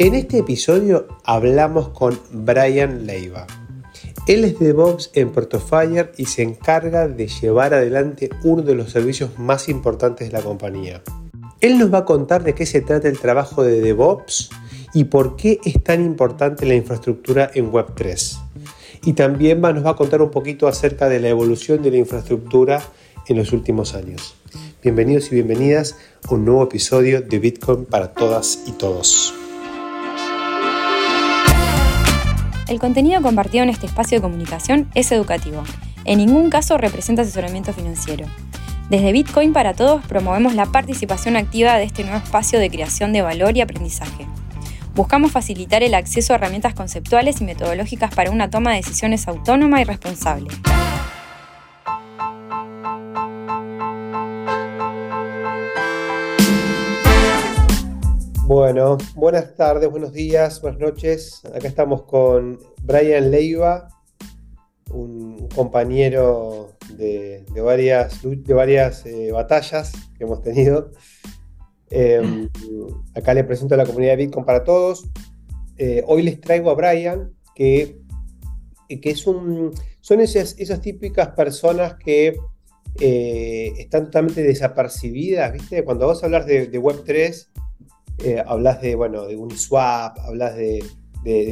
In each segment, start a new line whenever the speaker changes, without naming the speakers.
En este episodio hablamos con Brian Leiva. Él es DevOps en Protofire y se encarga de llevar adelante uno de los servicios más importantes de la compañía. Él nos va a contar de qué se trata el trabajo de DevOps y por qué es tan importante la infraestructura en Web3. Y también nos va a contar un poquito acerca de la evolución de la infraestructura en los últimos años. Bienvenidos y bienvenidas a un nuevo episodio de Bitcoin para todas y todos.
El contenido compartido en este espacio de comunicación es educativo. En ningún caso representa asesoramiento financiero. Desde Bitcoin para Todos promovemos la participación activa de este nuevo espacio de creación de valor y aprendizaje. Buscamos facilitar el acceso a herramientas conceptuales y metodológicas para una toma de decisiones autónoma y responsable.
Bueno, buenas tardes, buenos días, buenas noches. Acá estamos con Brian Leiva, un compañero de, varias, de varias eh, batallas que hemos tenido. Em, acá le presento a la comunidad de Bitcoin para todos. Eh, hoy les traigo a Brian, que, que es un, son esas, esas típicas personas que eh, están totalmente desapercibidas, ¿viste? Cuando vos hablas de, de Web3, eh, hablas de, bueno, de Uniswap, hablas de,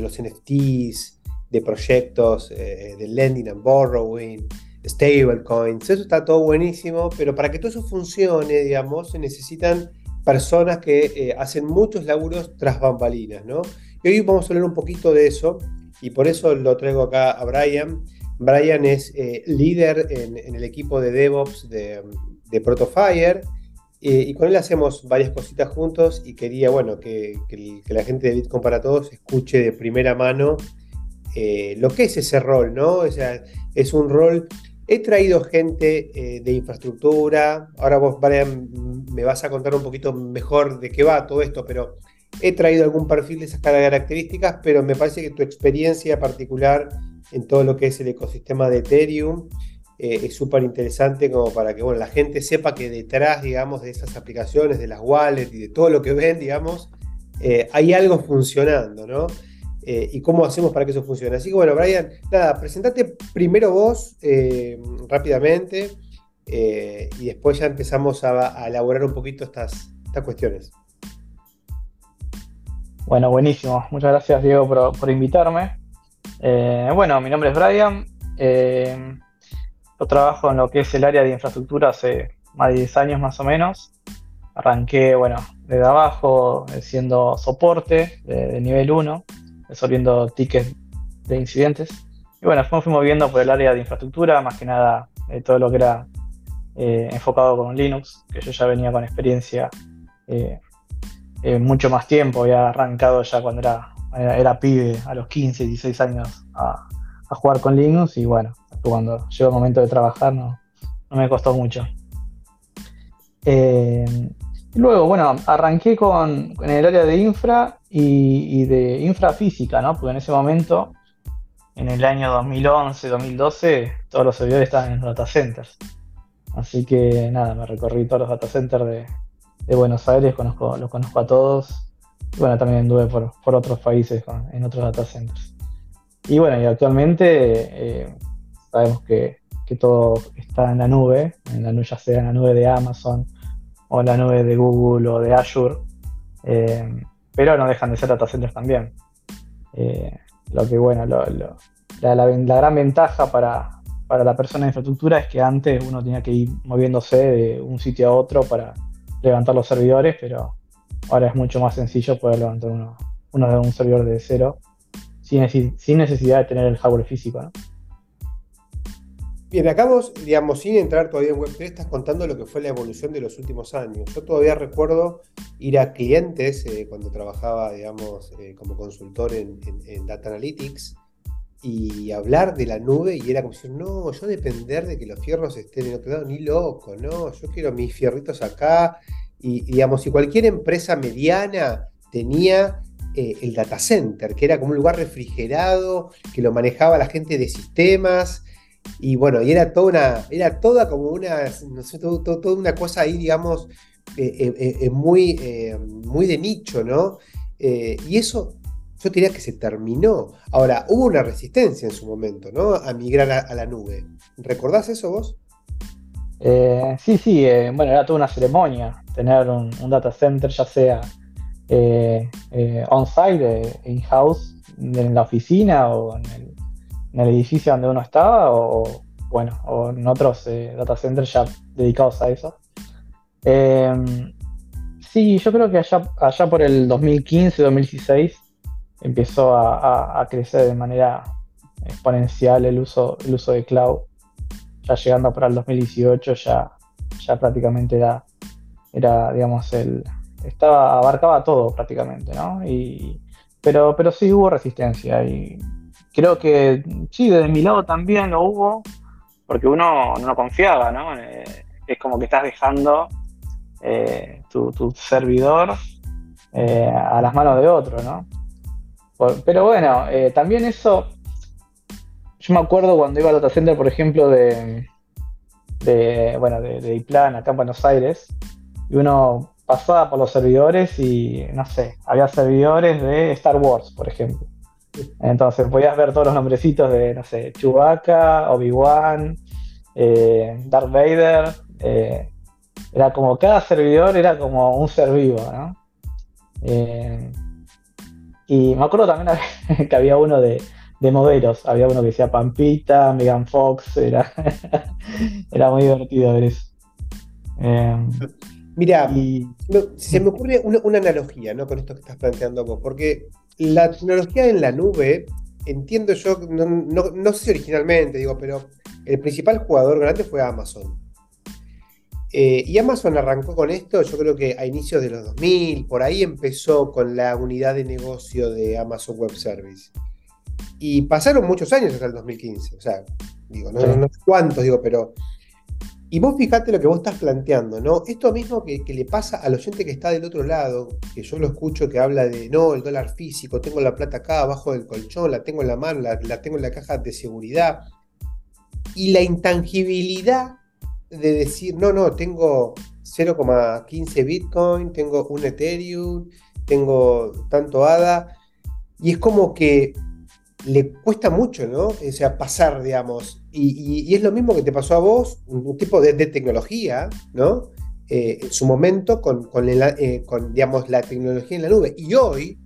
los NFTs, de proyectos eh, de lending and borrowing, stablecoins, eso está todo buenísimo, pero para que todo eso funcione, digamos, se necesitan personas que eh, hacen muchos laburos tras bambalinas, ¿no? Y hoy vamos a hablar un poquito de eso, y por eso lo traigo acá a Brian. Brian es líder en, el equipo de DevOps de, de Protofire, eh, y con él hacemos varias cositas juntos y quería, bueno, que, la gente de Bitcoin para Todos escuche de primera mano eh, lo que es ese rol, ¿no? O sea, es un rol... He traído gente eh, de infraestructura, ahora vos, me vas a contar un poquito mejor de qué va todo esto, pero he traído algún perfil de esas características, pero me parece que tu experiencia particular en todo lo que es el ecosistema de Ethereum eh, es súper interesante como para que bueno, la gente sepa que detrás, digamos, de esas aplicaciones, de las wallets y de todo lo que ven, digamos, eh, hay algo funcionando, ¿no? Eh, y cómo hacemos para que eso funcione. Así que bueno, Brian, nada, presentate primero vos rápidamente y después ya empezamos a, elaborar un poquito estas, estas cuestiones.
Bueno, buenísimo. Muchas gracias, Diego, por, por invitarme. bueno, mi nombre es Brian. Yo trabajo en lo que es el área de infraestructura hace más de 10 años más o menos. Arranqué, bueno, desde abajo, eh, siendo soporte de, nivel 1, resolviendo tickets de incidentes. Y bueno, me fui moviendo por el área de infraestructura, más que nada de todo lo que era eh, enfocado con Linux, que yo ya venía con experiencia eh, mucho más tiempo, había arrancado ya cuando era, era, pibe, a los 15, 16 años, a jugar con Linux y bueno, cuando llegó el momento de trabajar no, no me costó mucho. Eh, luego, bueno, arranqué con, en el área de infra y, de infra física, ¿no? Porque en ese momento, en el año 2011, 2012, todos los servidores estaban en los data centers. Así que nada, me recorrí todos los data centers de, Buenos Aires, conozco, los conozco a todos. Y bueno, también anduve por, por otros países en otros data centers. Y bueno, y actualmente eh, sabemos que, todo está en la nube, en la, ya sea en la nube de Amazon o en la nube de Google o de Azure, eh, pero no dejan de ser data centers también. Eh, lo que bueno, la, gran ventaja para, la persona de infraestructura es que antes uno tenía que ir moviéndose de un sitio a otro para levantar los servidores, pero ahora es mucho más sencillo poder levantar uno, de un servidor de cero sin, necesidad de tener el hardware físico.
Bien, acá vos, digamos, sin entrar todavía en Web3, estás contando lo que fue la evolución de los últimos años. Yo todavía recuerdo ir a clientes eh, cuando trabajaba, digamos, eh, como consultor en, Data Analytics y hablar de la nube y era como decir, no, yo depender de que los fierros estén en otro lado, ni loco, no, yo quiero mis fierritos acá. Y, digamos, si cualquier empresa mediana tenía eh, el data center, que era como un lugar refrigerado, que lo manejaba la gente de sistemas, y bueno, y era toda una, era toda como una, no sé, toda una cosa ahí, digamos, eh, eh, eh, muy, muy de nicho, ¿no? y eso yo diría que se terminó. Ahora, hubo una resistencia en su momento, ¿no? A migrar a, la nube. ¿Recordás eso vos?
Sí, sí, bueno, era toda una ceremonia tener un, data center, ya sea on-site, in-house, en la oficina o en el, edificio donde uno estaba, o, bueno, o en otros data centers ya dedicados a eso. sí, yo creo que allá, por el 2015-2016 empezó a, crecer de manera exponencial el uso, el uso de cloud. Ya llegando para el 2018 ya, ya prácticamente era, era, digamos, el, estaba, abarcaba todo prácticamente, ¿no? Y, pero, pero sí hubo resistencia y creo que sí, desde mi lado también lo hubo, porque uno no confiaba, ¿no? Eh, es como que estás dejando eh, tu, servidor eh, a las manos de otro, ¿no? pero bueno, también eso. Yo me acuerdo cuando iba al data center, por ejemplo, de, de bueno, de, de Iplan, acá en Buenos Aires, y uno pasaba por los servidores y, no sé, había servidores de Star Wars, por ejemplo. Entonces podías ver todos los nombrecitos de, no sé, Chewbacca, Obi-Wan, eh, Darth Vader. Eh, era como, cada servidor era como un ser vivo, ¿no? Y me acuerdo también que había uno de, modelos, había uno que decía Pampita, Megan Fox, era, era muy divertido ver eso.
Em, Mira, se me ocurre una, analogía ¿no? con esto que estás planteando vos, porque la tecnología en la nube, entiendo yo, no, no sé si originalmente, digo, pero el principal jugador grande fue Amazon. Eh, y Amazon arrancó con esto, yo creo que a inicios de los 2000, por ahí empezó con la unidad de negocio de Amazon Web Service. Y pasaron muchos años hasta el 2015, o sea, digo, no, sé cuántos, digo, pero... Y vos fijate lo que vos estás planteando, ¿no? Esto mismo que, le pasa al oyente que está del otro lado, que yo lo escucho que habla de, no, el dólar físico, tengo la plata acá abajo del colchón, la tengo en la mano, la tengo en la caja de seguridad. Y la intangibilidad de decir, no, no, tengo 0,15 Bitcoin, tengo un Ethereum, tengo tanto ADA, y es como que le cuesta mucho, ¿no? O sea, pasar, digamos. Y, es lo mismo que te pasó a vos, un, tipo de, tecnología, ¿no? Eh, en su momento con, eh, con, digamos, la tecnología en la nube. Y hoy,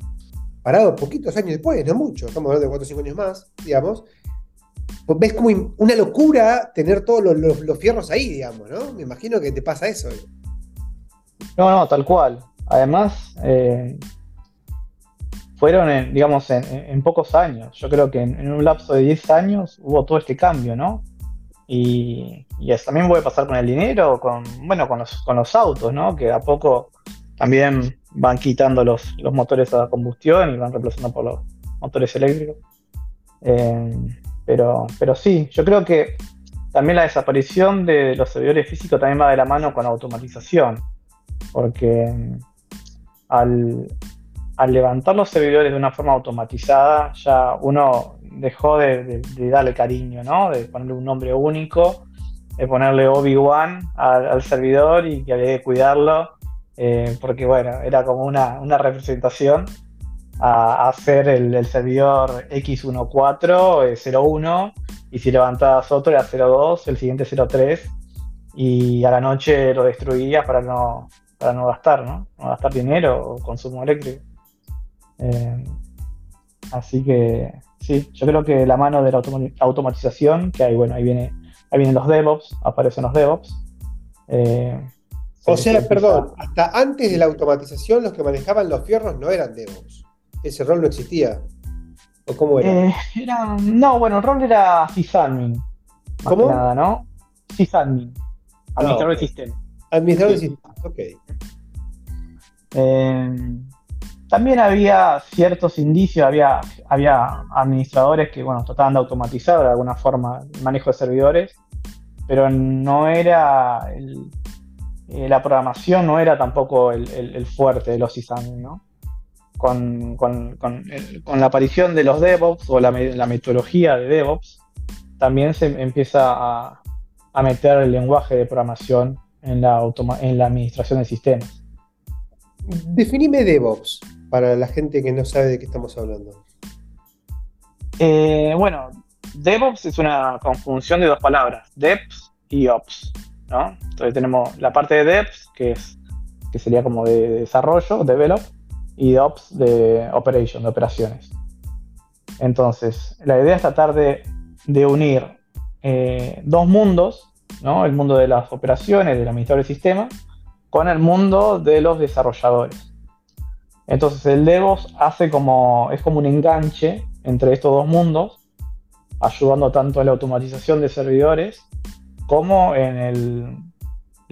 parado poquitos años después, no mucho, estamos hablando de 4 o 5 años más, digamos, pues ves como una locura tener todos los, fierros ahí, digamos, ¿no? Me imagino que te pasa eso.
No, no, tal cual. Además, eh, fueron, en, digamos, en, pocos años. Yo creo que en, un lapso de 10 años hubo todo este cambio, ¿no? Y, eso también puede pasar con el dinero, con, bueno, con los, con los autos, ¿no? Que a poco también van quitando los, los motores a combustión y van reemplazando por los motores eléctricos. Eh, pero, pero sí, yo creo que también la desaparición de los servidores físicos también va de la mano con automatización, porque mm, al, levantar los servidores de una forma automatizada, ya uno dejó de, darle cariño, ¿no? De ponerle un nombre único, de ponerle Obi-Wan al, servidor y que había que cuidarlo, eh, porque bueno, era como una, representación a, hacer el, servidor X14, 01, eh, y si levantabas otro era 02, el siguiente 03, y a la noche lo destruías para no, para no gastar, ¿no? No gastar dinero o consumo eléctrico. Eh, así que sí, yo creo que la mano de la automatización, que hay, bueno, ahí viene, ahí vienen los DevOps, aparecen los DevOps.
Eh, o sea, perdón, hasta antes de la automatización los que manejaban los fierros no eran DevOps ese rol no existía. ¿O cómo era?
Eh, no, bueno, el rol era sysadmin. ¿Cómo? nada, ¿no? Sysadmin. Administrador de sistemas.
Administrador de sistemas, ok.
Eh, también había ciertos indicios, había, había administradores que bueno, trataban de automatizar de alguna forma el manejo de servidores, pero no era eh, la programación no era tampoco el, fuerte de los sysadmin, ¿no? con, la aparición de los DevOps o la, metodología de DevOps, también se empieza a, meter el lenguaje de programación en la, en la administración de sistemas.
Definime DevOps. Para la gente que no sabe de qué estamos hablando.
Eh, bueno, DevOps es una conjunción de dos palabras, Devs y Ops, ¿no? Entonces tenemos la parte de Devs, que es que sería como de desarrollo, develop, y Ops de operation, de operaciones. Entonces, la idea es tratar de, unir eh, dos mundos, ¿no? El mundo de las operaciones, del administrador del sistema, con el mundo de los desarrolladores. Entonces el DevOps hace como, es como un enganche entre estos dos mundos, ayudando tanto en la automatización de servidores como en el,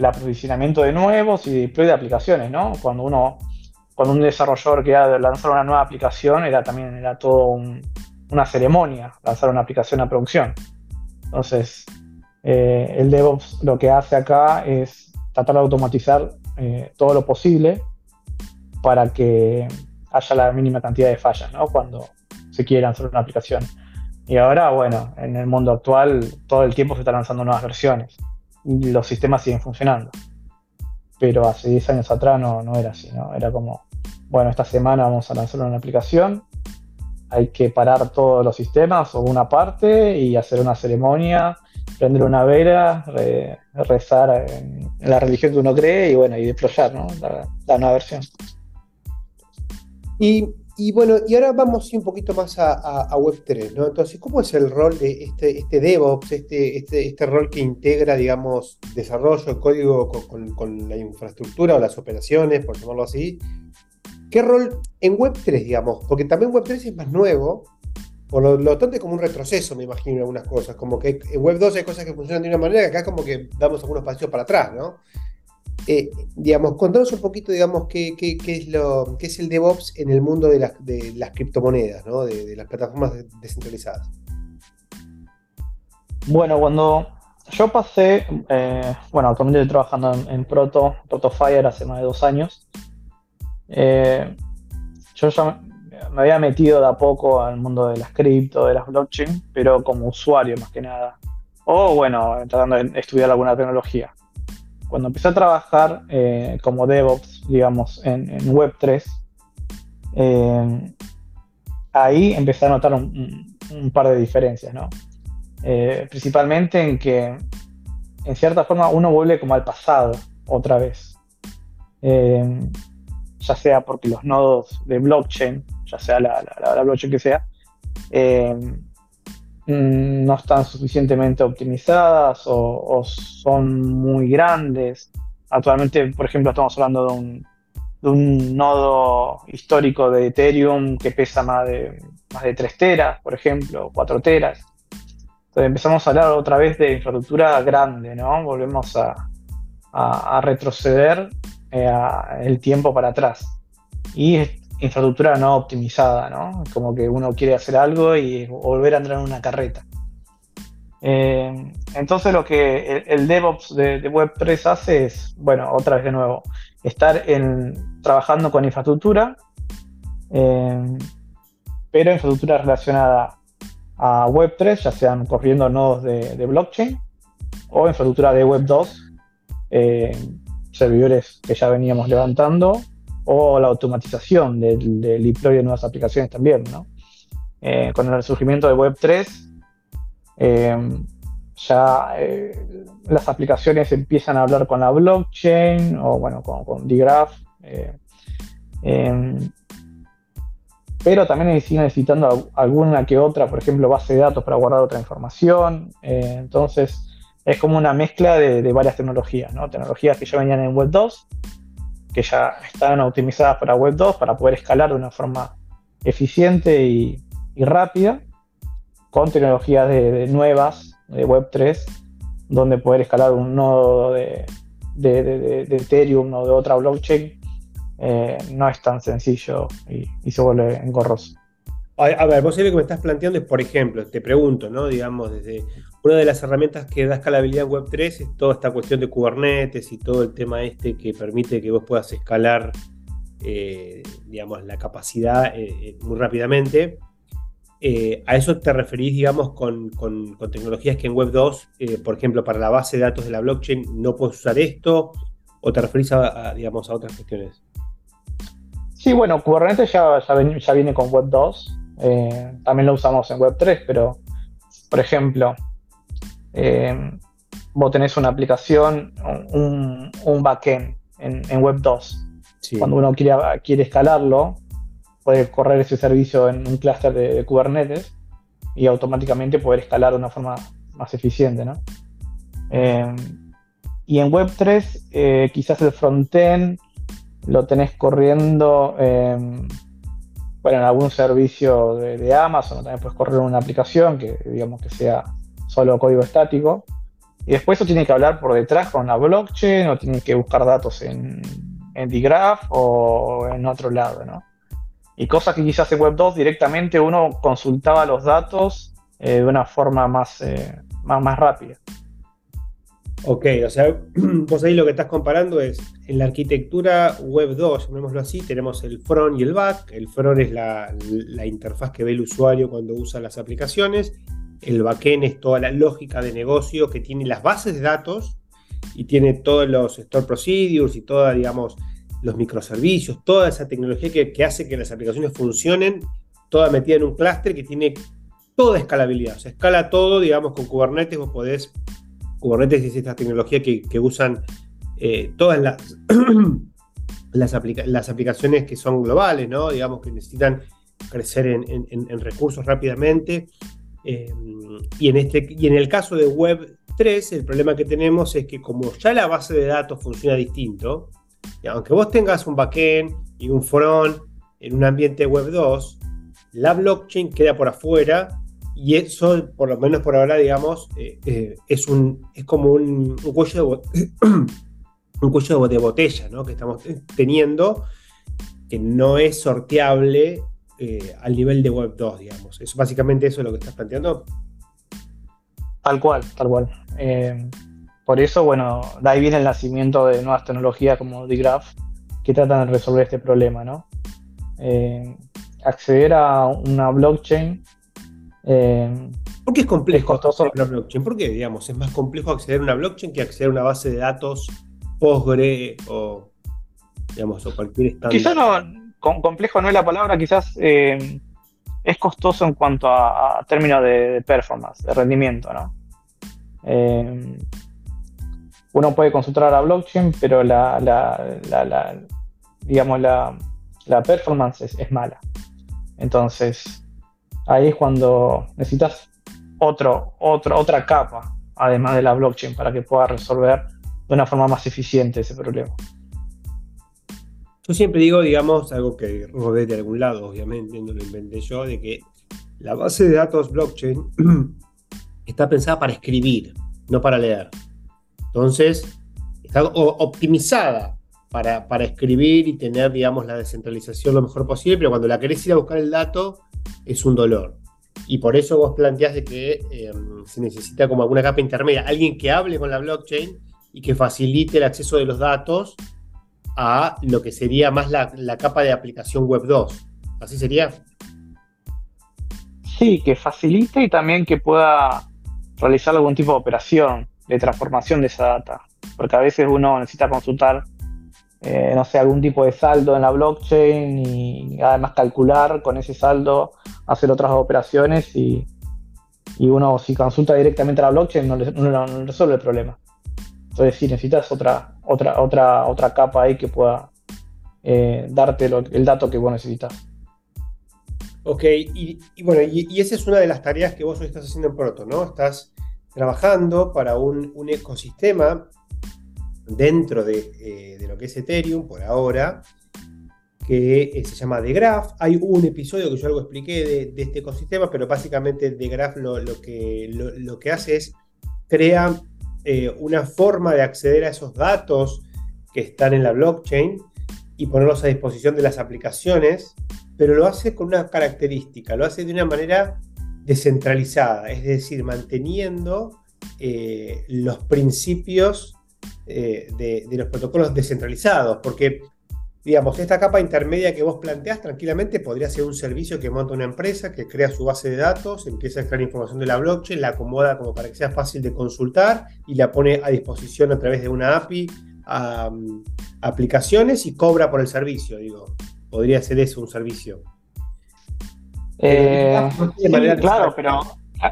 aprovisionamiento de nuevos y deploy de aplicaciones, ¿no? Cuando uno, cuando un desarrollador quería lanzar una nueva aplicación, era también era todo una ceremonia lanzar una aplicación a producción. Entonces, eh, el DevOps lo que hace acá es tratar de automatizar eh, todo lo posible para que haya la mínima cantidad de fallas, ¿no? Cuando se quiere lanzar una aplicación. Y ahora, bueno, en el mundo actual todo el tiempo se están lanzando nuevas versiones y los sistemas siguen funcionando. Pero hace 10 años atrás no, no era así, ¿no? Era como, bueno, esta semana vamos a lanzar una aplicación, hay que parar todos los sistemas o una parte y hacer una ceremonia, prender una vela, rezar en, la religión que uno cree y bueno, y deployar, ¿no? La nueva versión.
Y, bueno, y ahora vamos un poquito más a, Web3, ¿no? Entonces, ¿cómo es el rol de este, este DevOps, este, este, este rol que integra, digamos, desarrollo, código con, la infraestructura o las operaciones, por llamarlo así? ¿Qué rol en Web3, digamos? Porque también Web3 es más nuevo, por lo, lo tanto es como un retroceso, me imagino, algunas cosas. Como que en Web 2 hay cosas que funcionan de una manera que acá como que damos algunos pasos para atrás, ¿no? Eh, digamos, contanos un poquito, digamos, qué, es lo, qué es el DevOps en el mundo de, las criptomonedas, ¿no? de, las plataformas descentralizadas.
Bueno, cuando yo pasé, eh, bueno, actualmente estoy trabajando en, Proto, ProtoFire hace más de dos años. Eh, yo ya me había metido de a poco al mundo de las cripto, de las blockchain, pero como usuario más que nada. O bueno, tratando de estudiar alguna tecnología cuando empecé a trabajar eh, como DevOps, digamos, en, Web3, eh, ahí empecé a notar un, par de diferencias, ¿no? Eh, principalmente en que, en cierta forma, uno vuelve como al pasado otra vez. ya sea porque los nodos de blockchain, ya sea la, blockchain que sea, no están suficientemente optimizadas o, son muy grandes. Actualmente, por ejemplo, estamos hablando de un, nodo histórico de Ethereum que pesa más de, más de 3 teras, por ejemplo, 4 teras. Entonces empezamos a hablar otra vez de infraestructura grande, ¿no? Volvemos a, a, retroceder eh, el tiempo para atrás. Y infraestructura no optimizada, ¿no? Como que uno quiere hacer algo y volver a entrar en una carreta. Eh, entonces lo que el, DevOps de, Web3 hace es, bueno, otra vez de nuevo, estar en, trabajando con infraestructura, eh, pero infraestructura relacionada a Web3, ya sean corriendo nodos de, blockchain o infraestructura de Web2, eh, servidores que ya veníamos levantando o la automatización del, deploy de nuevas aplicaciones también, ¿no? Eh, con el surgimiento de Web3, eh, ya eh, las aplicaciones empiezan a hablar con la blockchain o bueno, con, con DGraph, pero también siguen necesitando alguna que otra, por ejemplo, base de datos para guardar otra información. entonces, es como una mezcla de, de varias tecnologías, ¿no? Tecnologías que ya venían en Web 2 que ya están optimizadas para Web 2 para poder escalar de una forma eficiente y, rápida con tecnologías de, nuevas de Web 3 donde poder escalar un nodo de, de, Ethereum o de otra blockchain eh, no es tan sencillo y, se vuelve engorroso.
A, ver, vos lo que me estás planteando es, por ejemplo, te pregunto, ¿no? Digamos, desde una de las herramientas que da escalabilidad en Web3 es toda esta cuestión de Kubernetes y todo el tema este que permite que vos puedas escalar, eh, digamos, la capacidad eh, eh, muy rápidamente. ¿A eso te referís, digamos, con, tecnologías que en Web2, por ejemplo, para la base de datos de la blockchain, no puedes usar esto? ¿O te referís a, digamos, a otras cuestiones?
Sí, bueno, Kubernetes ya, ya, viene con Web 2. Eh, también lo usamos en Web 3, pero, por ejemplo, eh, vos tenés una aplicación, un, un backend en, Web 2. Cuando uno quiere, quiere escalarlo, puede correr ese servicio en un clúster de, Kubernetes y automáticamente poder escalar de una forma más eficiente. ¿no? Eh, y en Web 3, eh, quizás el frontend lo tenés corriendo bueno, en algún servicio de, Amazon, también puedes correr una aplicación que digamos que sea solo código estático. Y después eso tiene que hablar por detrás con la blockchain o tiene que buscar datos en, en DGraph o en otro lado, ¿no? Y cosas que quizás en Web 2 directamente uno consultaba los datos eh, de una forma más, eh, más, más rápida.
Ok, o sea, vos ahí lo que estás comparando es en la arquitectura Web 2, llamémoslo así, tenemos el front y el back. El front es la, la interfaz que ve el usuario cuando usa las aplicaciones el backend es toda la lógica de negocio que tiene las bases de datos y tiene todos los store procedures y toda, digamos, los microservicios, toda esa tecnología que, hace que las aplicaciones funcionen, toda metida en un clúster que tiene toda escalabilidad. O sea, escala todo, digamos, con Kubernetes vos podés, Kubernetes es esta tecnología que, usan eh, todas las, aplicaciones que son globales, ¿no? Digamos, que necesitan crecer en recursos rápidamente eh, y, en este, y en el caso de Web 3, el problema que tenemos es que como ya la base de datos funciona distinto, y aunque vos tengas un backend y un front en un ambiente Web 2, la blockchain queda por afuera y eso, por lo menos por ahora, digamos, eh, eh, es, un, es como un, cuello, de, un cuello de botella ¿no? que estamos teniendo, que no es sorteable eh, al nivel de Web 2, digamos. Es básicamente eso lo que estás planteando.
Tal cual, tal cual. Por eso, bueno, de ahí viene el nacimiento de nuevas tecnologías como DGraph que tratan de resolver este problema, ¿no? Acceder a una blockchain.
¿Por qué es complejo costoso. la blockchain? ¿Por qué, digamos, es más complejo acceder a una blockchain que acceder a una base de datos Postgre o, digamos, o cualquier
estándar? Quizá no, complejo no es la palabra, quizás eh, es costoso en cuanto a, términos de, performance, de rendimiento, ¿no? Eh, uno puede consultar a blockchain, pero la, digamos, la, performance es, mala. Entonces, ahí es cuando necesitas otra capa, además de la blockchain, para que pueda resolver de una forma más eficiente ese problema.
Yo siempre digo, digamos, algo que rodee de algún lado, obviamente, no lo inventé yo, de que la base de datos blockchain está pensada para escribir, no para leer. Entonces, está optimizada para, para, escribir y tener, digamos, la descentralización lo mejor posible, pero cuando la querés ir a buscar el dato, es un dolor. Y por eso vos planteás que em, se necesita como alguna capa intermedia, alguien que hable con la blockchain y que facilite el acceso de los datos a lo que sería más la, capa de aplicación web 2. ¿Así sería?
Sí, que facilite y también que pueda realizar algún tipo de operación de transformación de esa data. Porque a veces uno necesita consultar, eh, no sé, algún tipo de saldo en la blockchain y además calcular con ese saldo, hacer otras operaciones y, uno si consulta directamente a la blockchain no, no resuelve el problema. Entonces sí necesitas otra, otra, otra, otra capa ahí que pueda eh, darte el dato que vos necesitas.
Ok, y, bueno, y, esa es una de las tareas que vos estás haciendo en Proto, ¿no? Estás trabajando para un, ecosistema dentro eh, de, lo que es Ethereum por ahora, que eh, se llama The Graph. Hay un episodio que yo algo expliqué de, este ecosistema, pero básicamente The Graph lo, que, lo, que hace es crea eh, una forma de acceder a esos datos que están en la blockchain y ponerlos a disposición de las aplicaciones, pero lo hace con una característica, lo hace de una manera descentralizada, es decir, manteniendo los principios eh, de, de, los protocolos descentralizados, porque digamos, esta capa intermedia que vos planteás tranquilamente podría ser un servicio que monta una empresa, que crea su base de datos, empieza a extraer información de la blockchain, la acomoda como para que sea fácil de consultar y la pone a disposición a través de una API a, aplicaciones y cobra por el servicio, digo. podría ser eso un servicio.
Eh, claro, pero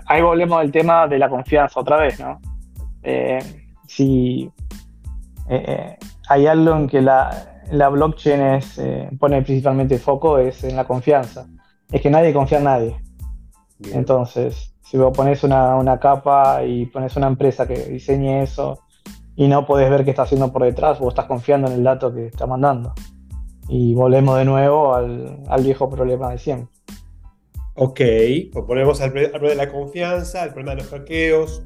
ahí volvemos al tema de la confianza otra vez, ¿no? Eh, si eh, hay algo en que la, blockchain pone principalmente foco es en la confianza. Es que nadie confía en nadie. Entonces, si vos pones una, una, capa y pones una empresa que diseñe eso y no podés ver qué está haciendo por detrás, vos estás confiando en el dato que está mandando. Y volvemos de nuevo al, al viejo problema de siempre.
Ok, pues volvemos al, problema de la confianza, al problema de los hackeos.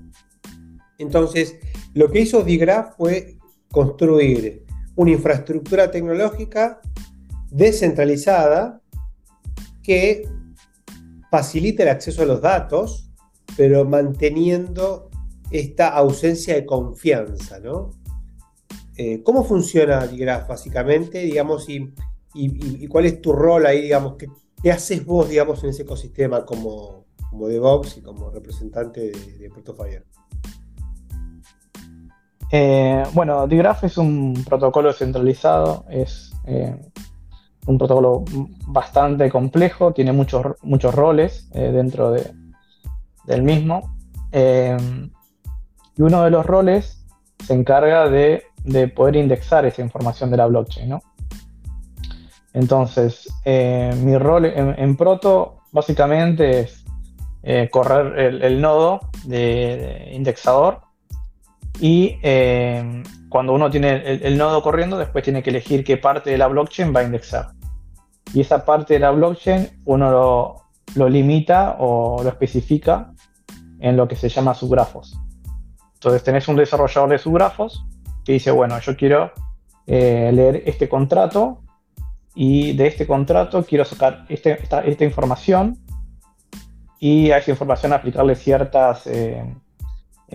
Entonces, lo que hizo Digraph fue construir una infraestructura tecnológica descentralizada que facilite el acceso a los datos, pero manteniendo esta ausencia de confianza, ¿no? Eh, ¿Cómo funciona Digraph básicamente, digamos, y, cuál es tu rol ahí, digamos, qué, haces vos, digamos, en ese ecosistema como, como DevOps y como representante de, de Protofire?
Eh, bueno, Digraph es un protocolo centralizado, es eh, un protocolo bastante complejo, tiene muchos, muchos roles dentro de, del mismo. Y uno de los roles se encarga de, poder indexar esa información de la blockchain, ¿no? Entonces, eh, mi rol en, Proto básicamente es eh, correr el, nodo de, indexador y eh, cuando uno tiene el, nodo corriendo, después tiene que elegir qué parte de la blockchain va a indexar. Y esa parte de la blockchain uno lo, limita o lo especifica en lo que se llama subgrafos. Entonces tenés un desarrollador de subgrafos que dice, bueno, yo quiero eh, leer este contrato y de este contrato quiero sacar este, esta, información y a esa información aplicarle ciertas, eh,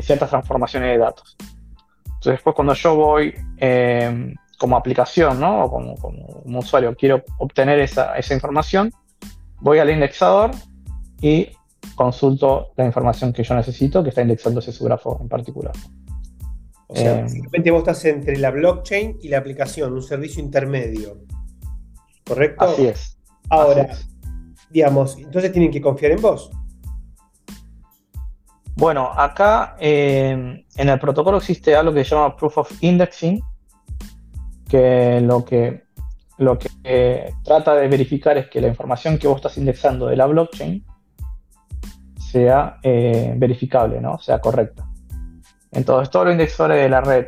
ciertas transformaciones de datos. Entonces después cuando yo voy eh, como aplicación, ¿no? O como, como, usuario, quiero obtener esa, esa información, voy al indexador y consulto la información que yo necesito que está indexando ese subgrafo en particular.
O sea, eh, vos estás entre la blockchain y la aplicación, un servicio intermedio. ¿Correcto?
Así es.
Ahora, digamos, entonces tienen que confiar en vos.
Bueno, acá eh, en el protocolo existe algo que se llama Proof of Indexing, que lo que, lo que eh, trata de verificar es que la información que vos estás indexando de la blockchain sea eh, verificable, ¿no? sea correcta. Entonces, todos los indexadores de la red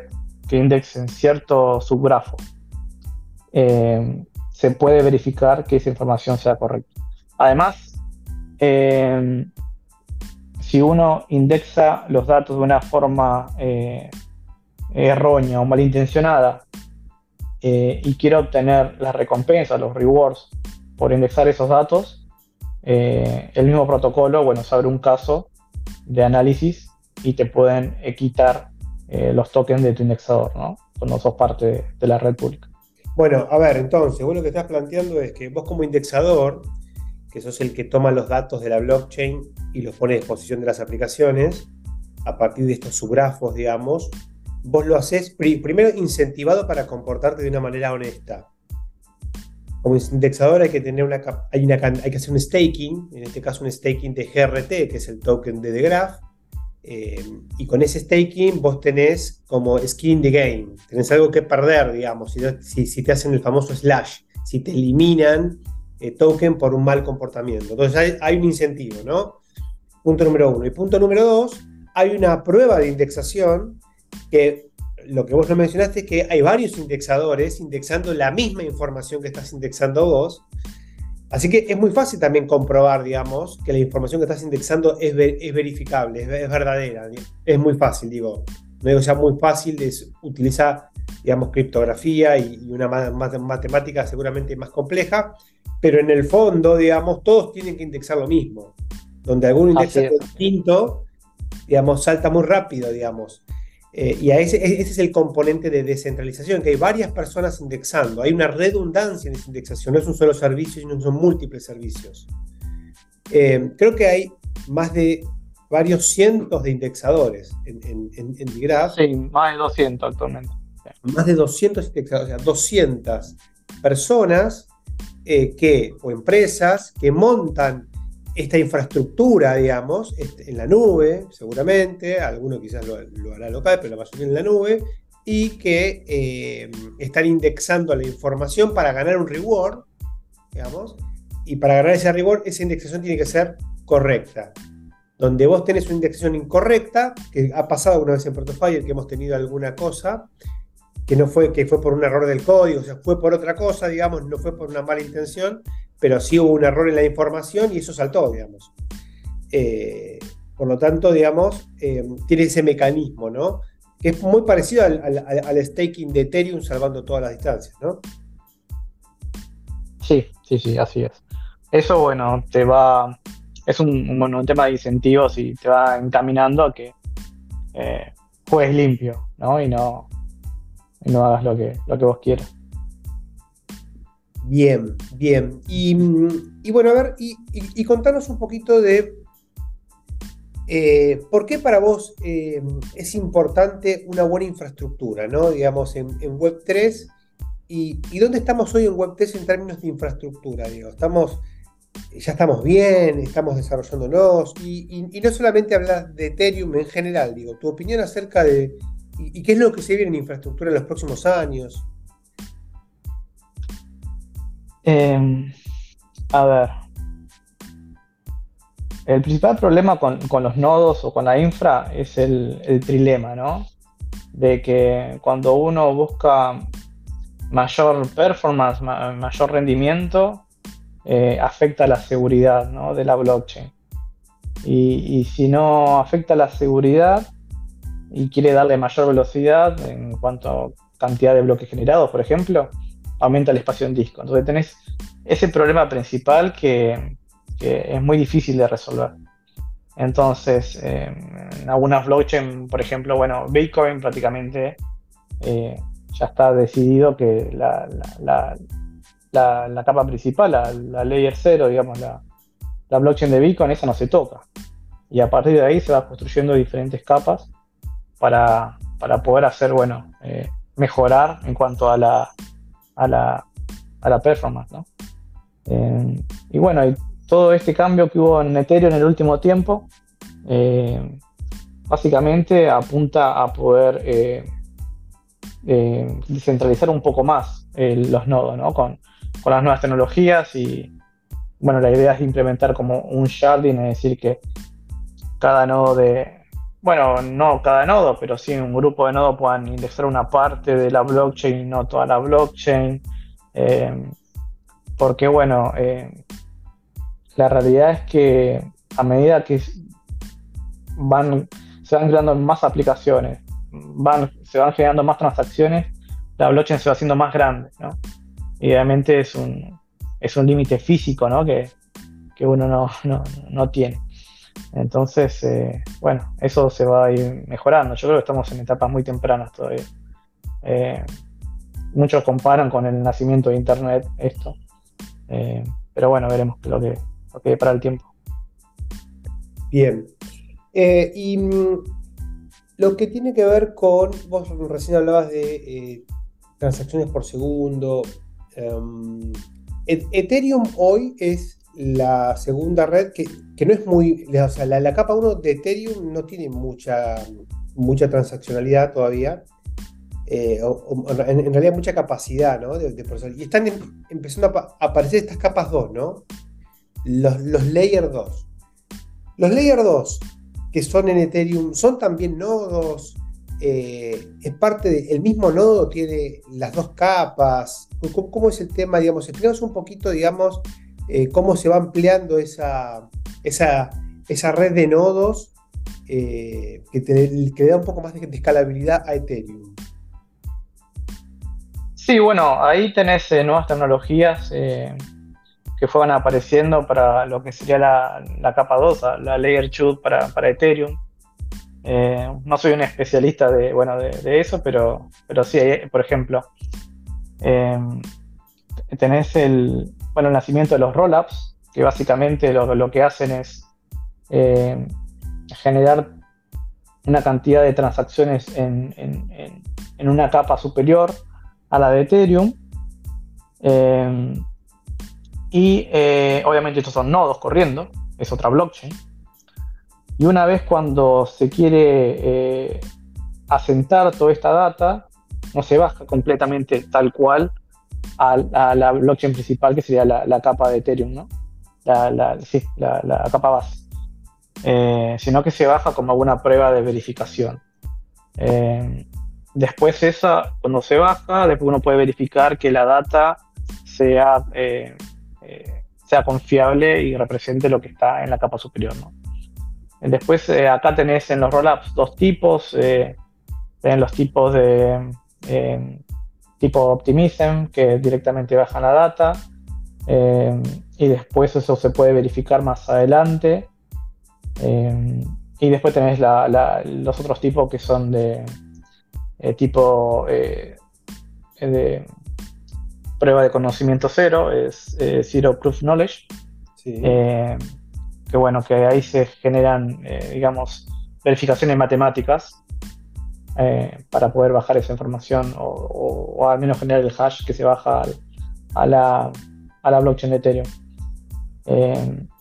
que indexen cierto subgrafo, eh, se puede verificar que esa información sea correcta. Además, eh, si uno indexa los datos de una forma errónea o malintencionada y quiere obtener la recompensa, los rewards por indexar esos datos, eh, el mismo protocolo, bueno, se abre un caso de análisis y te pueden eh, quitar eh, los tokens de tu indexador, ¿no? Cuando sos parte de, la red pública.
Bueno, a ver, entonces, vos lo que estás planteando es que vos como indexador, que sos el que toma los datos de la blockchain y los pone a disposición de las aplicaciones, a partir de estos subgrafos, digamos, vos lo haces primero incentivado para comportarte de una manera honesta. Como indexador hay que tener una, hay una hay que hacer un staking, en este caso un staking de GRT, que es el token de The Graph, eh, y con ese staking vos tenés como skin the game, tenés algo que perder, digamos, si, si, te hacen el famoso slash, si te eliminan eh, token por un mal comportamiento. Entonces hay, hay, un incentivo, ¿no? Punto número uno. Y punto número dos, hay una prueba de indexación que lo que vos no mencionaste es que hay varios indexadores indexando la misma información que estás indexando vos. Así que es muy fácil también comprobar, digamos, que la información que estás indexando es, verificable, es, verdadera. Es muy fácil, digo. No digo sea muy fácil, es, utiliza, digamos, criptografía y, una matemática seguramente más compleja, pero en el fondo, digamos, todos tienen que indexar lo mismo. Donde algún indexa distinto, digamos, salta muy rápido, digamos. Eh, y ese, e, ese, es el componente de descentralización, que hay varias personas indexando, hay una redundancia en esa indexación, no es un solo servicio, sino son múltiples servicios. Eh, creo que hay más de varios cientos de indexadores en, en, en,
Sí, más de 200 actualmente.
Más de 200 indexadores, o sea, 200 personas eh, que, o empresas que montan esta infraestructura, digamos, este, en la nube, seguramente, alguno quizás lo, hará local, pero la mayoría en la nube, y que eh, están indexando la información para ganar un reward, digamos, y para ganar ese reward, esa indexación tiene que ser correcta. Donde vos tenés una indexación incorrecta, que ha pasado alguna vez en Protofire, que hemos tenido alguna cosa, que no fue, que fue por un error del código, o sea, fue por otra cosa, digamos, no fue por una mala intención, pero sí hubo un error en la información y eso saltó, digamos. Eh, por lo tanto, digamos, eh, tiene ese mecanismo, ¿no? Que es muy parecido al, staking de Ethereum salvando todas las distancias, ¿no?
Sí, sí, sí, así es. Eso, bueno, te va. Es un, tema de incentivos y te va encaminando a que eh, juegues limpio, ¿no? Y no, y no hagas lo que, lo que vos quieras.
Bien, bien. Y, bueno, a ver, y, contanos un poquito de eh, por qué para vos eh, es importante una buena infraestructura, ¿no? Digamos, en, Web3. Y, dónde estamos hoy en Web3 en términos de infraestructura? Digo, estamos, ya estamos bien, estamos desarrollándonos. Y, y no solamente hablar de Ethereum en general, digo, tu opinión acerca de, ¿Y, qué es lo que se viene en infraestructura en los próximos años?
Em, a ver. El principal problema con, los nodos o con la infra es el, trilema, ¿no? De que cuando uno busca mayor performance, mayor rendimiento, eh, afecta la seguridad ¿no? de la blockchain. y, si no afecta la seguridad, y quiere darle mayor velocidad en cuanto a cantidad de bloques generados, por ejemplo, aumenta el espacio en disco. Entonces tenés ese problema principal que, es muy difícil de resolver. Entonces, en algunas blockchain, por ejemplo, bueno, Bitcoin prácticamente eh, ya está decidido que la, la, capa principal, la, layer 0, digamos, la, blockchain de Bitcoin, esa no se toca. Y a partir de ahí se va construyendo diferentes capas para, poder hacer, bueno, eh, mejorar en cuanto a la, a la, a la performance, ¿no? Eh, y bueno, todo este cambio que hubo en Ethereum en el último tiempo, eh, básicamente apunta a poder descentralizar un poco más los nodos, ¿no? Con, con, las nuevas tecnologías y, bueno, la idea es implementar como un sharding, es decir, que cada nodo de, bueno, no cada nodo, pero sí un grupo de nodos puedan indexar una parte de la blockchain y no toda la blockchain. Eh, porque bueno, eh, la realidad es que a medida que van, se van creando más aplicaciones, van, se van generando más transacciones, la blockchain se va haciendo más grande, ¿no? Y obviamente es un, es un límite físico, ¿no? Que, uno no, no tiene. Entonces, eh, bueno, eso se va a ir mejorando. Yo creo que estamos en etapas muy tempranas todavía. Eh, muchos comparan con el nacimiento de Internet esto. Eh, pero bueno, veremos lo que, lo que para el tiempo.
Bien. y mm, lo que tiene que ver con, vos recién hablabas de transacciones por segundo. Em, Ethereum hoy es la segunda red, que, no es muy. O sea, la, capa 1 de Ethereum no tiene mucha, mucha transaccionalidad todavía. Eh, en, realidad, mucha capacidad ¿no? de, Y están em, empezando a aparecer estas capas 2, ¿no? Los, los Layer 2. Los Layer 2, que son en Ethereum, son también nodos. Eh, es parte del mismo nodo, tiene las dos capas. ¿Cómo, es el tema? Digamos, explicamos un poquito, digamos, eh, cómo se va ampliando esa, esa, red de nodos eh, que, le da un poco más de, escalabilidad a Ethereum.
Sí, bueno, ahí tenés eh, nuevas tecnologías que fueron apareciendo para lo que sería la, capa 2, la Layer 2 para, Ethereum. no soy un especialista de, bueno, de, eso, pero, pero sí, por ejemplo, tenés el, bueno, el nacimiento de los rollups, que básicamente lo, que hacen es eh, generar una cantidad de transacciones en, una capa superior a la de Ethereum. Eh, Y eh, obviamente estos son nodos corriendo, es otra blockchain. Y una vez cuando se quiere asentar toda esta data, no se baja completamente tal cual a, la blockchain principal, que sería la, capa de Ethereum, ¿no? La, sí, la capa base. Eh, sino que se baja como una prueba de verificación. Eh, después esa, cuando se baja, después uno puede verificar que la data sea, eh, sea confiable y represente lo que está en la capa superior. Después acá tenés en los rollups dos tipos, tenés los tipos de tipo Optimism, que directamente bajan la data, y después eso se puede verificar más adelante. Eh, y después tenés los otros tipos que son de eh, tipo eh, de prueba de conocimiento cero, es Zero Proof Knowledge. que bueno, que ahí se generan, digamos, verificaciones matemáticas para poder bajar esa información o, al menos generar el hash que se baja a, la, a la blockchain de Ethereum.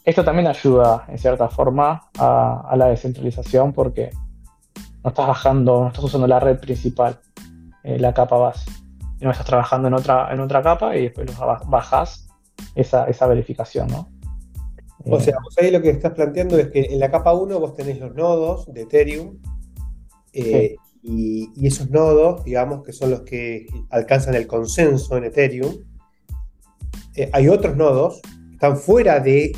Esto también ayuda en cierta forma a, la descentralización porque no estás bajando, no estás usando la red principal, eh, la capa base. No estás trabajando en otra, en otra capa y después bajas esa, esa verificación, ¿no?
O sea, ahí lo que estás planteando es que en la capa 1 vos tenés los nodos de Ethereum eh, y, esos nodos, digamos, que son los que alcanzan el consenso en Ethereum. Eh, hay otros nodos están fuera de,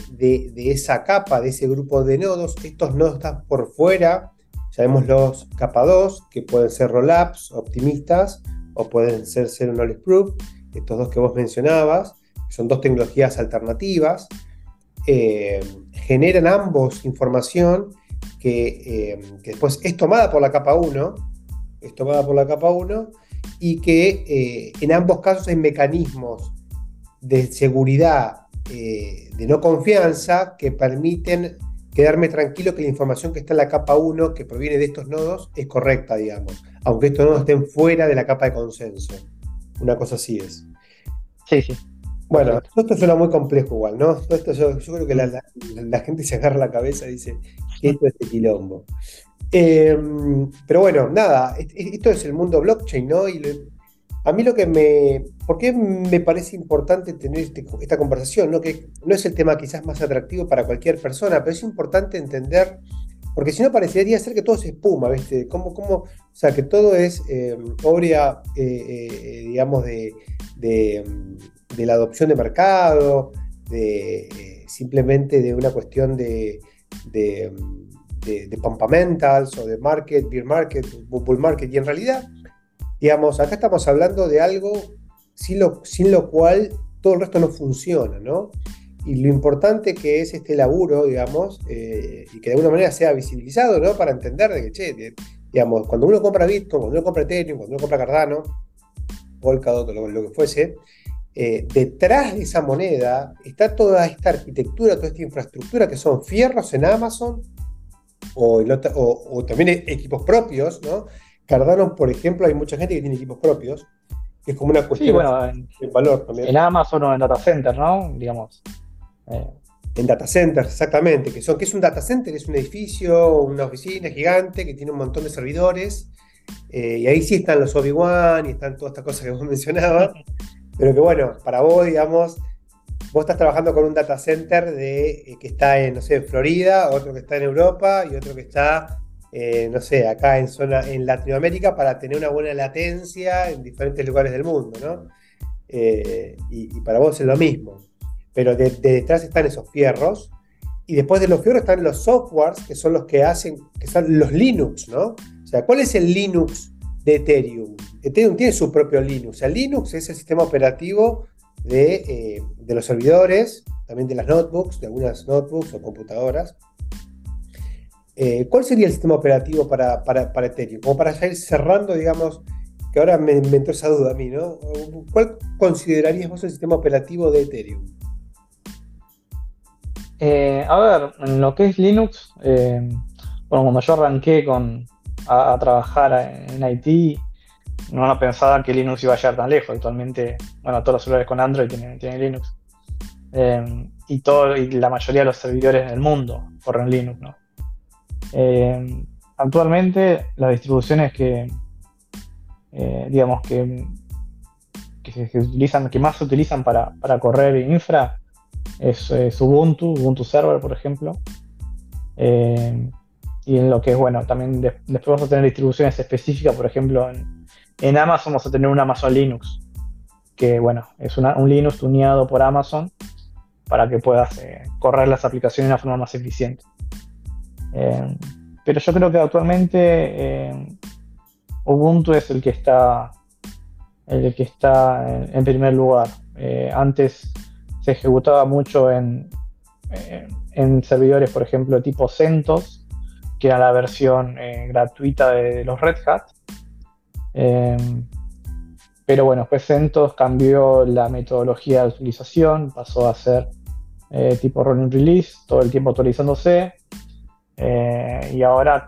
esa capa, de ese grupo de nodos. Estos nodos están por fuera, llamemos los capa 2, que pueden ser rollups optimistas o pueden ser zero knowledge proof, estos dos que vos mencionabas, son dos tecnologías alternativas. Eh, generan ambos información que, eh, que, después es tomada por la capa 1, es tomada por la capa 1 y que eh, en ambos casos hay mecanismos de seguridad eh, de no confianza que permiten quedarme tranquilo que la información que está en la capa 1, que proviene de estos nodos, es correcta, digamos, aunque estos nodos estén fuera de la capa de consenso. Una cosa así es.
Sí, sí.
Bueno, esto suena muy complejo igual, ¿no? Esto yo, creo que la, gente se agarra la cabeza y dice, esto es de quilombo. Eh, pero bueno, nada, esto es el mundo blockchain, ¿no? Y a mí lo que me... ¿Por qué me parece importante tener este, esta conversación? ¿no? Que no es el tema quizás más atractivo para cualquier persona, pero es importante entender, porque si no parecería ser que todo es espuma, ¿viste? Como, como, o sea, que todo es eh, obra, eh, eh, digamos, de, la adopción de mercado, de simplemente de una cuestión de, de, de, pumpamentals o de market, beer market, bull market, y en realidad digamos, acá estamos hablando de algo sin lo, sin lo cual todo el resto no funciona, ¿no? Y lo importante que es este laburo, digamos, eh, y que de alguna manera sea visibilizado, ¿no? Para entender de que, che, digamos, cuando uno compra Bitcoin, cuando uno compra Ethereum, cuando uno compra Cardano, Polkadot, lo, lo que fuese, eh, detrás de esa moneda está toda esta arquitectura, toda esta infraestructura que son fierros en Amazon o, o también equipos propios, ¿no? Cardano, por ejemplo, hay mucha gente que tiene equipos propios, que es como una cuestión
de valor también. En Amazon o en data center, ¿no? Digamos.
Eh. En data centers, exactamente. Que son, ¿Qué es un data center? Es un edificio, una oficina gigante que tiene un montón de servidores. Eh, y ahí sí están los Obi-Wan y están todas estas cosas que vos mencionabas. Pero que bueno, para vos, digamos, vos estás trabajando con un data center de, eh, que está en, no sé, en Florida, otro que está en Europa y otro que está eh, no sé, acá en zona, en Latinoamérica para tener una buena latencia en diferentes lugares del mundo, ¿no? Eh, y, para vos es lo mismo. Pero de, detrás están esos fierros. Y después de los fierros están los softwares, que son los que hacen, que son los Linux, ¿no? O sea, ¿cuál es el Linux de Ethereum? Ethereum tiene su propio Linux. El Linux es el sistema operativo de, eh, de los servidores, también de las notebooks, de algunas notebooks o computadoras. Eh, ¿Cuál sería el sistema operativo para, para, Ethereum? Como para ir cerrando, digamos, que ahora me, entró esa duda a mí, ¿no? ¿Cuál considerarías vos el sistema operativo de Ethereum?
Eh, a ver, en lo que es Linux, bueno, cuando yo arranqué con, a, trabajar en IT, no pensaba que Linux iba a llegar tan lejos. Actualmente, bueno, todos los celulares con Android tienen, tienen Linux. eh, y, todo, y la mayoría de los servidores del mundo corren Linux. ¿no? Eh, actualmente las distribuciones que, digamos, que, que, utilizan, que más se utilizan para, correr infra es, Ubuntu, Ubuntu Server, por ejemplo. y en lo que es, bueno, también después vamos a tener distribuciones específicas, por ejemplo, en, en Amazon vamos a tener un Amazon Linux, que bueno, es un Linux tuneado por Amazon para que puedas eh, correr las aplicaciones de una forma más eficiente. Eh, pero yo creo que actualmente eh, Ubuntu es el que está, el que está en, primer lugar. antes se ejecutaba mucho en, en servidores, por ejemplo, tipo CentOS, que era la versión gratuita de los Red Hat. Pero bueno, después CentOS cambió la metodología de utilización, pasó a ser eh, tipo running release, todo el tiempo actualizándose. Eh, y ahora,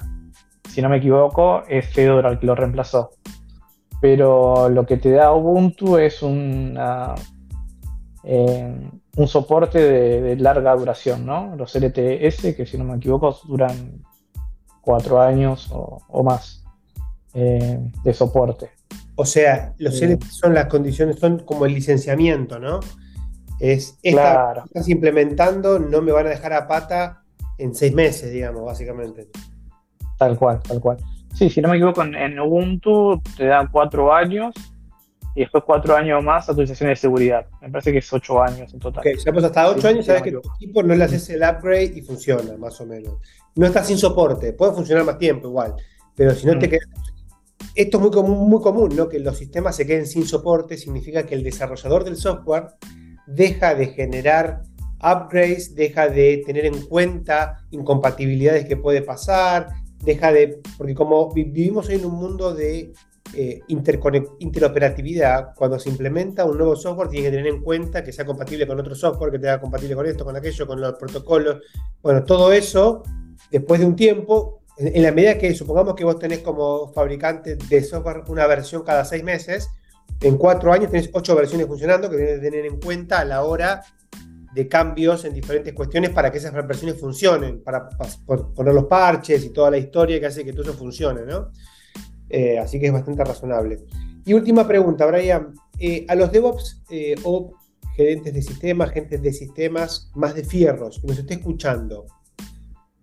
si no me equivoco, es Fedora el que lo reemplazó. Pero lo que te da Ubuntu es una, eh, un soporte de, larga duración, ¿no? Los LTS, que si no me equivoco, duran cuatro años o más de soporte.
O sea, los LT son las condiciones, son como el licenciamiento, ¿no? Es esta estás implementando, no me van a dejar a pata en seis meses, digamos, básicamente.
Tal cual, tal cual. Sí, si no me equivoco, en, Ubuntu te dan cuatro años y después cuatro años más actualización de seguridad. Me parece que es ocho años en total.
Ok, ya pues hasta ocho años sabes que tu equipo no le haces el upgrade y funciona, más o menos. No está sin soporte, puede funcionar más tiempo igual, pero si no te mm. quedas esto es muy común, muy ¿no? Que los sistemas se queden sin soporte, significa que el desarrollador del software deja de generar upgrades, deja de tener en cuenta incompatibilidades que puede pasar, deja de, porque como vivimos hoy en un mundo de eh, interoperatividad, cuando se implementa un nuevo software tiene que tener en cuenta que sea compatible con otro software, que sea compatible con esto, con aquello, con los protocolos. Bueno, todo eso, después de un tiempo, en, la medida que supongamos que vos tenés como fabricante de software una versión cada seis meses, en cuatro años tenés ocho versiones funcionando que tenés que tener en cuenta a la hora de cambios en diferentes cuestiones para que esas versiones funcionen, para, poner los parches y toda la historia que hace que todo eso funcione, ¿no? Eh, así que es bastante razonable. Y última pregunta, Brian. Eh, a los DevOps eh, o gerentes de sistemas, gentes de sistemas más de fierros, que nos esté escuchando,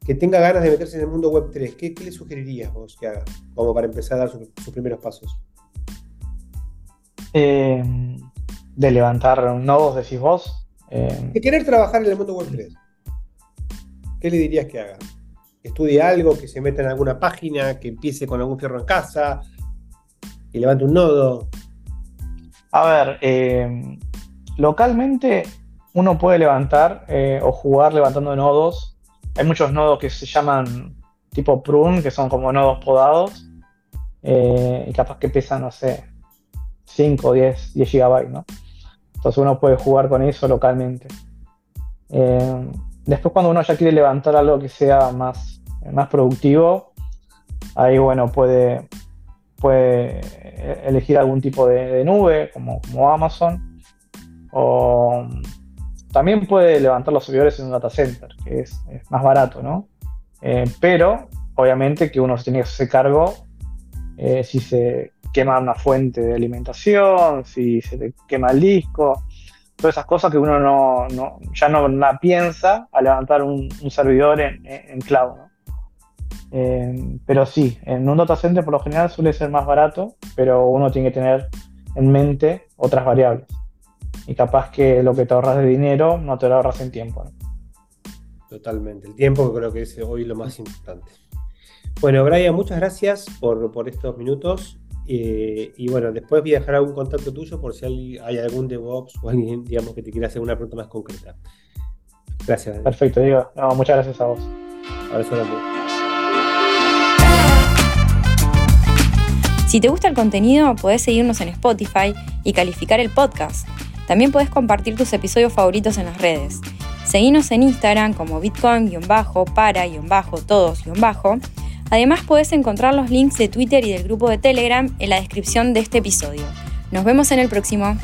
que tenga ganas de meterse en el mundo web 3, ¿qué, le sugerirías vos que haga? Como para empezar a dar sus primeros pasos.
Eh, de levantar nodos, decís vos.
Eh, de querer trabajar en el mundo web 3. ¿Qué le dirías que haga? estudie algo, que se meta en alguna página, que empiece con algún fierro en casa, que levante un nodo.
A ver, eh, localmente uno puede levantar o jugar levantando nodos hay muchos nodos que se llaman tipo prune, que son como nodos podados, eh, y capaz que pesan, no sé, 5 o 10, 10 GB, ¿no? Entonces uno puede jugar con eso localmente. Eh, después cuando uno ya quiere levantar algo que sea más, más productivo, ahí bueno, puede, puede elegir algún tipo de, nube, como, como Amazon, o también puede levantar los servidores en un data center, que es, más barato, ¿no? Eh, pero, obviamente, que uno se tiene que hacer cargo eh, si se quema una fuente de alimentación, si se quema el disco, todas esas cosas que uno no, ya no la piensa a levantar un, servidor en, cloud, ¿no? Eh, pero sí, en un data center por lo general suele ser más barato, pero uno tiene que tener en mente otras variables y capaz que lo que te ahorras de dinero no te lo ahorras en tiempo.
Totalmente, el tiempo creo que es hoy lo más importante. Bueno, Brian, muchas gracias por, estos minutos. Eh, y bueno, después voy a dejar algún contacto tuyo por si hay, algún DevOps o alguien, digamos, que te quiera hacer una pregunta más concreta. Gracias.
Perfecto, digo. muchas gracias a vos.
Abrazo grande.
Si te gusta el contenido, podés seguirnos en Spotify y calificar el podcast. También puedes compartir tus episodios favoritos en las redes. Seguinos en Instagram como bitcoin-para-todos- Además puedes encontrar los links de Twitter y del grupo de Telegram en la descripción de este episodio. Nos vemos en el próximo.